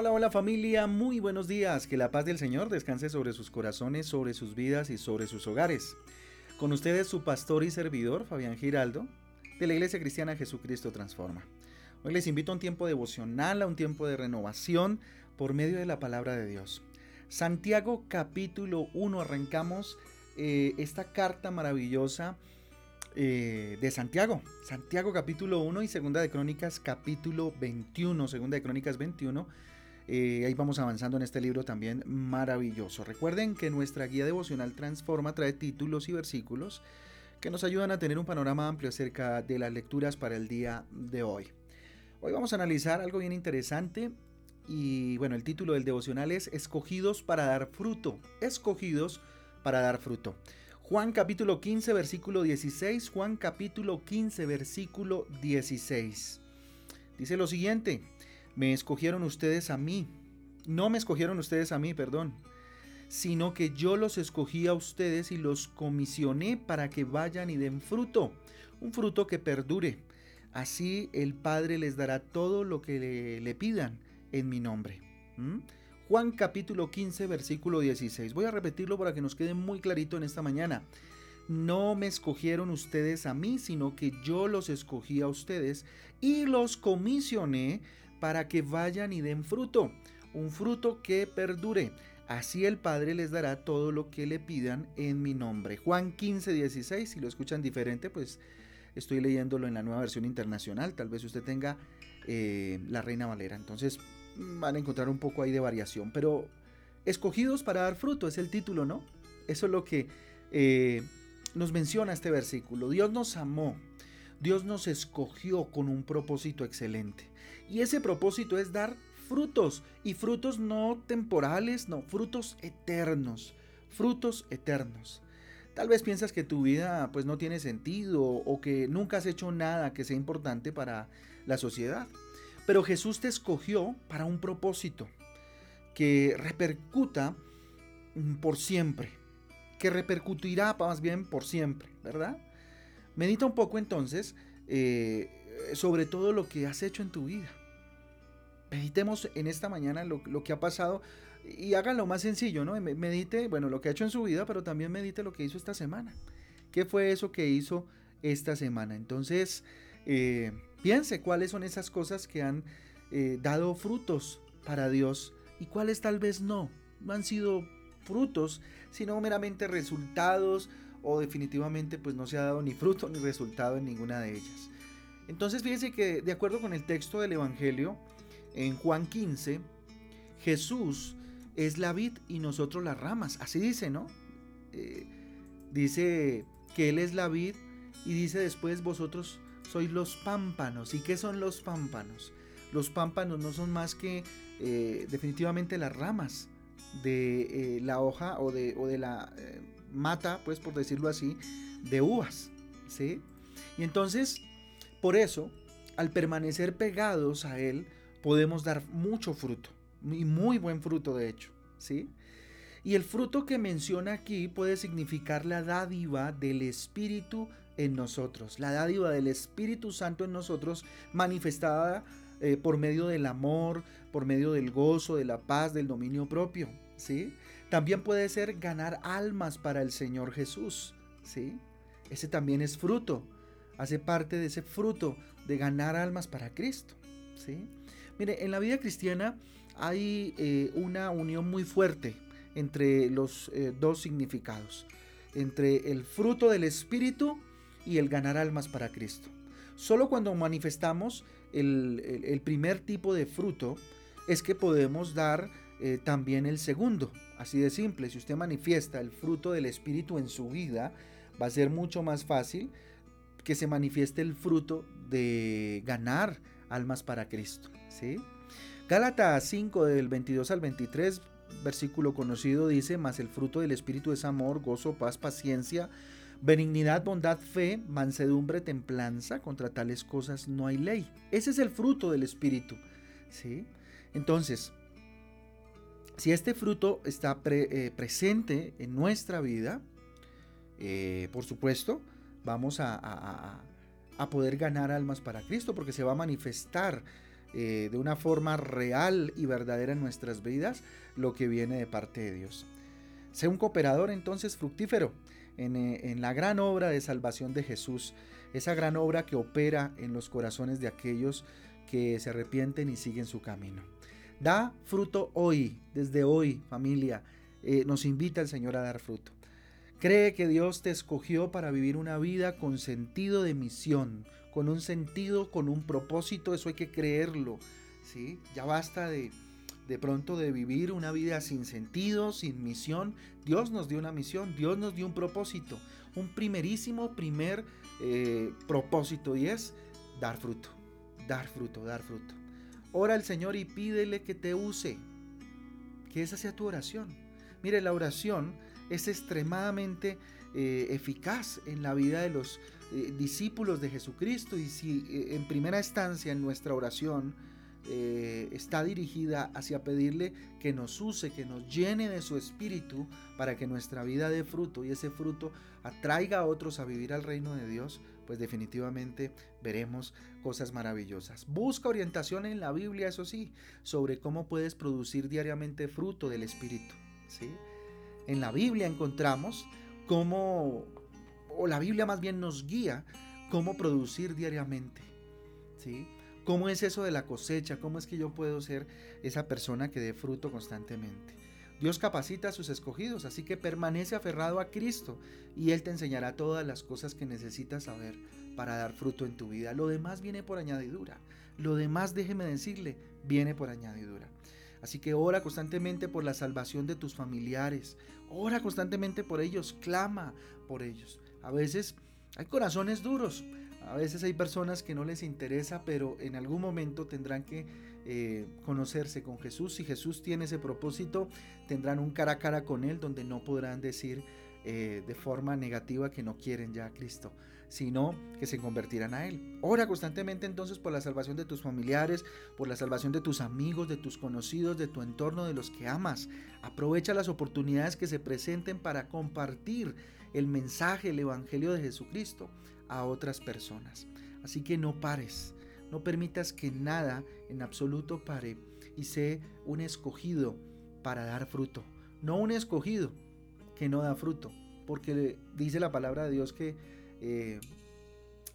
Hola, hola familia, muy buenos días. Que la paz del Señor descanse sobre sus corazones, sobre sus vidas y sobre sus hogares. Con ustedes su pastor y servidor, Fabián Giraldo, de la Iglesia Cristiana Jesucristo Transforma. Hoy les invito a un tiempo devocional, a un tiempo de renovación por medio de la palabra de Dios. Santiago capítulo 1, arrancamos eh, esta carta maravillosa eh, de Santiago. Santiago capítulo 1 y segunda de Crónicas capítulo 21, segunda de Crónicas 21 eh, ahí vamos avanzando en este libro también maravilloso. Recuerden que nuestra guía devocional Transforma trae títulos y versículos que nos ayudan a tener un panorama amplio acerca de las lecturas para el día de hoy. Hoy vamos a analizar algo bien interesante y bueno, el título del devocional es Escogidos para dar fruto. Escogidos para dar fruto. Juan capítulo 15 versículo 16. Juan capítulo 15 versículo 16. Dice lo siguiente. Me escogieron ustedes a mí. No me escogieron ustedes a mí, perdón. Sino que yo los escogí a ustedes y los comisioné para que vayan y den fruto. Un fruto que perdure. Así el Padre les dará todo lo que le, pidan en mi nombre. ¿Mm? Juan capítulo 15 versículo 16. Voy a repetirlo para que nos quede muy clarito en esta mañana. No me escogieron ustedes a mí, sino que yo los escogí a ustedes y los comisioné para que vayan y den fruto, un fruto que perdure. Así el Padre les dará todo lo que le pidan en mi nombre. Juan 15, 16, si lo escuchan diferente, pues estoy leyéndolo en la nueva versión internacional. Tal vez usted tenga eh, la Reina Valera. Entonces van a encontrar un poco ahí de variación. Pero escogidos para dar fruto es el título, ¿no? Eso es lo que eh, nos menciona este versículo. Dios nos amó Dios nos escogió con un propósito excelente. Y ese propósito es dar frutos. Y frutos no temporales, no, frutos eternos. Frutos eternos. Tal vez piensas que tu vida pues no tiene sentido o que nunca has hecho nada que sea importante para la sociedad. Pero Jesús te escogió para un propósito que repercuta por siempre, que repercutirá más bien por siempre, ¿verdad? Medita un poco entonces eh, sobre todo lo que has hecho en tu vida. Meditemos en esta mañana lo, que ha pasado y háganlo más sencillo, ¿no? Medite, bueno, lo que ha hecho en su vida, pero también medite lo que hizo esta semana. ¿Qué fue eso que hizo esta semana? Entonces, eh, piense cuáles son esas cosas que han eh, dado frutos para Dios y cuáles tal vez no. No han sido frutos, sino meramente resultados o definitivamente pues no se ha dado ni fruto ni resultado en ninguna de ellas. Entonces fíjense que de acuerdo con el texto del Evangelio, en Juan 15, Jesús es la vid y nosotros las ramas, así dice, ¿no? Eh, dice que Él es la vid y dice después vosotros sois los pámpanos. ¿Y qué son los pámpanos? Los pámpanos no son más que eh, definitivamente las ramas de eh, la hoja o de, o de la mata, pues por decirlo así, de uvas, ¿sí? Y entonces, por eso, al permanecer pegados a Él, podemos dar mucho fruto, y muy buen fruto de hecho, ¿sí? Y el fruto que menciona aquí puede significar la dádiva del Espíritu en nosotros, la dádiva del Espíritu Santo en nosotros manifestada eh, por medio del amor, por medio del gozo, de la paz, del dominio propio. ¿sí? También puede ser ganar almas para el Señor Jesús, ¿sí? Ese también es fruto, hace parte de ese fruto de ganar almas para Cristo, ¿sí? Mire, en la vida cristiana hay eh, una unión muy fuerte entre los eh, dos significados, entre el fruto del Espíritu y el ganar almas para Cristo. Solo cuando manifestamos el primer tipo de fruto es que podemos dar eh, también el segundo. Así de simple, si usted manifiesta el fruto del Espíritu en su vida, va a ser mucho más fácil que se manifieste el fruto de ganar almas para Cristo. ¿sí? Gálatas 5 del 22 al 23, versículo conocido, dice, mas el fruto del Espíritu es amor, gozo, paz, paciencia, benignidad, bondad, fe, mansedumbre, templanza, contra tales cosas no hay ley. Ese es el fruto del Espíritu. ¿sí? Entonces, si este fruto está eh, presente en nuestra vida, eh, por supuesto, vamos a, poder ganar almas para Cristo porque se va a manifestar eh, de una forma real y verdadera en nuestras vidas lo que viene de parte de Dios. Sé un cooperador entonces fructífero en, en la gran obra de salvación de Jesús, esa gran obra que opera en los corazones de aquellos que se arrepienten y siguen su camino. Da fruto hoy, desde hoy, familia. Eh, nos invita el Señor a dar fruto. Cree que Dios te escogió para vivir una vida con sentido de misión, con un sentido, con un propósito, eso hay que creerlo. ¿sí? Ya basta de, de pronto de vivir una vida sin sentido, sin misión. Dios nos dio una misión, Dios nos dio un propósito, un primerísimo primer eh, propósito y es dar fruto, dar fruto, dar fruto. Ora al Señor y pídele que te use, que esa sea tu oración. Mire, la oración es extremadamente eh, eficaz en la vida de los eh, discípulos de Jesucristo y si en primera instancia en nuestra oración está dirigida hacia pedirle que nos use, que nos llene de su espíritu para que nuestra vida dé fruto y ese fruto atraiga a otros a vivir al reino de Dios, pues definitivamente veremos cosas maravillosas. Busca orientación en la Biblia, eso sí, sobre cómo puedes producir diariamente fruto del Espíritu. ¿sí? En la Biblia encontramos cómo, o la Biblia más bien nos guía, cómo producir diariamente. ¿sí? ¿Cómo es eso de la cosecha? ¿Cómo es que yo puedo ser esa persona que dé fruto constantemente? Dios capacita a sus escogidos, así que permanece aferrado a Cristo y Él te enseñará todas las cosas que necesitas saber para dar fruto en tu vida. Lo demás viene por añadidura. Lo demás, déjeme decirle, viene por añadidura. Así que ora constantemente por la salvación de tus familiares. Ora constantemente por ellos. Clama por ellos. A veces hay corazones duros. A veces hay personas que no les interesa, pero en algún momento tendrán que eh, conocerse con Jesús. Si Jesús tiene ese propósito, tendrán un cara a cara con Él donde no podrán decir eh, de forma negativa que no quieren ya a Cristo, sino que se convertirán a Él. Ora constantemente entonces por la salvación de tus familiares, por la salvación de tus amigos, de tus conocidos, de tu entorno, de los que amas. Aprovecha las oportunidades que se presenten para compartir el mensaje, el Evangelio de Jesucristo a otras personas. Así que no pares, no permitas que nada en absoluto pare y sé un escogido para dar fruto. No un escogido que no da fruto, porque dice la palabra de Dios que eh,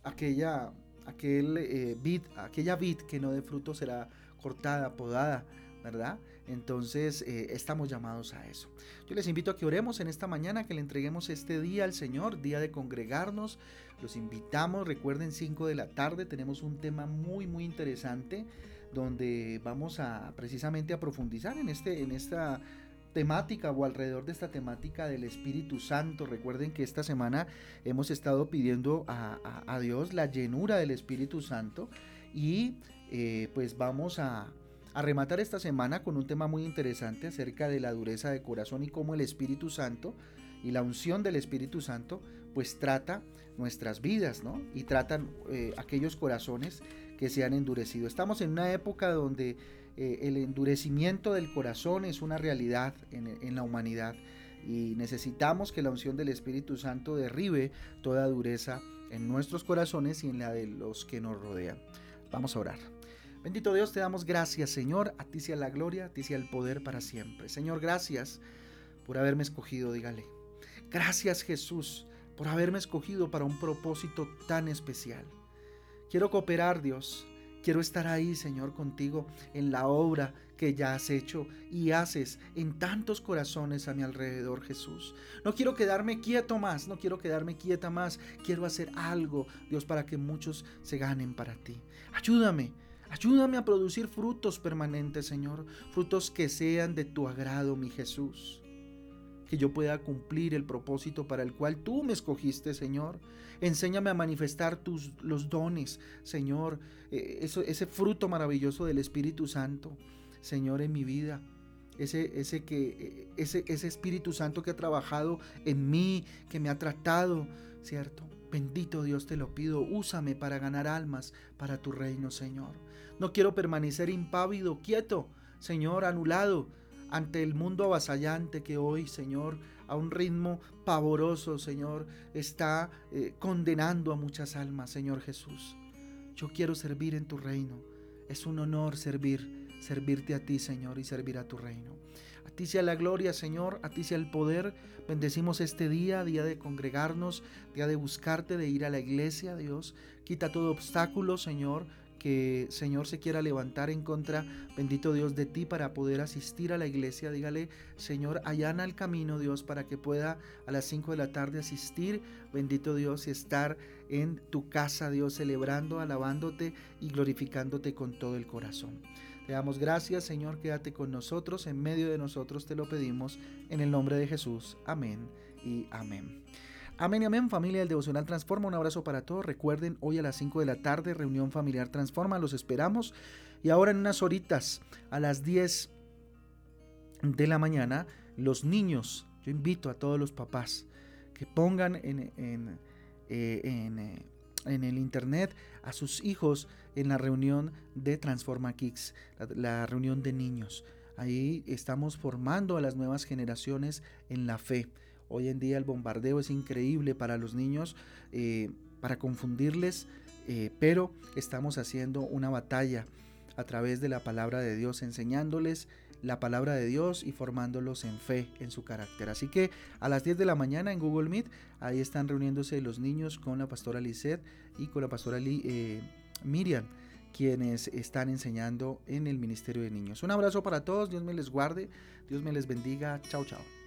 aquella, aquel, eh, vid, aquella vid que no dé fruto será cortada, podada, ¿verdad? Entonces eh, estamos llamados a eso. Yo les invito a que oremos en esta mañana, que le entreguemos este día al Señor, día de congregarnos. Los invitamos, recuerden 5 de la tarde, tenemos un tema muy muy interesante donde vamos a precisamente a profundizar en, este, en esta temática o alrededor de esta temática del Espíritu Santo. Recuerden que esta semana hemos estado pidiendo a, Dios la llenura del Espíritu Santo y eh, pues vamos a, a rematar esta semana con un tema muy interesante acerca de la dureza de corazón y cómo el Espíritu Santo y la unción del Espíritu Santo pues trata nuestras vidas, ¿no? Y tratan eh, aquellos corazones que se han endurecido. Estamos en una época donde eh, el endurecimiento del corazón es una realidad en, en la humanidad y necesitamos que la unción del Espíritu Santo derribe toda dureza en nuestros corazones y en la de los que nos rodean. Vamos a orar. Bendito Dios, te damos gracias, Señor. A ti sea la gloria, a ti sea el poder para siempre. Señor, gracias por haberme escogido, dígale. Gracias, Jesús, por haberme escogido para un propósito tan especial. Quiero cooperar, Dios. Quiero estar ahí, Señor, contigo en la obra que ya has hecho y haces en tantos corazones a mi alrededor, Jesús. No quiero quedarme quieto más, no quiero quedarme quieta más. Quiero hacer algo, Dios, para que muchos se ganen para ti. Ayúdame Ayúdame a producir frutos permanentes, Señor, frutos que sean de tu agrado, mi Jesús. Que yo pueda cumplir el propósito para el cual tú me escogiste, Señor. Enséñame a manifestar tus, los dones, Señor, eh, ese fruto maravilloso del Espíritu Santo, Señor, en mi vida. Ese, ese, que, eh, ese, ese Espíritu Santo que ha trabajado en mí, que me ha tratado, ¿cierto? Bendito Dios te lo pido, úsame para ganar almas para tu reino, Señor. No quiero permanecer impávido, quieto, Señor, anulado ante el mundo avasallante que hoy, Señor, a un ritmo pavoroso, Señor, está eh, condenando a muchas almas, Señor Jesús. Yo quiero servir en tu reino. Es un honor servir, servirte a ti, Señor, y servir a tu reino. A ti sea la gloria, Señor, a ti sea el poder. Bendecimos este día, día de congregarnos, día de buscarte, de ir a la iglesia, Dios. Quita todo obstáculo, Señor, que Señor se quiera levantar en contra, bendito Dios, de ti para poder asistir a la iglesia. Dígale, Señor, allana el camino, Dios, para que pueda a las 5 de la tarde asistir, bendito Dios, y estar en tu casa, Dios, celebrando, alabándote y glorificándote con todo el corazón. Te damos gracias, Señor, quédate con nosotros, en medio de nosotros te lo pedimos, en el nombre de Jesús. Amén y amén. Amén y amén, familia del Devocional Transforma. Un abrazo para todos. Recuerden, hoy a las 5 de la tarde, reunión familiar Transforma. Los esperamos. Y ahora en unas horitas, a las 10 de la mañana, los niños, yo invito a todos los papás que pongan en, en, eh, eh, en, el internet a sus hijos en la reunión de Transforma Kicks, la reunión de niños. Ahí estamos formando a las nuevas generaciones en la fe. Hoy en día el bombardeo es increíble para los niños, eh, para confundirles, eh, pero estamos haciendo una batalla a través de la palabra de Dios, enseñándoles la palabra de Dios y formándolos en fe, en su carácter. Así que a las 10 de la mañana en Google Meet, ahí están reuniéndose los niños con la pastora Lisette y con la pastora eh, Miriam quienes están enseñando en el Ministerio de Niños. Un abrazo para todos, Dios me les guarde, Dios me les bendiga, chao chao.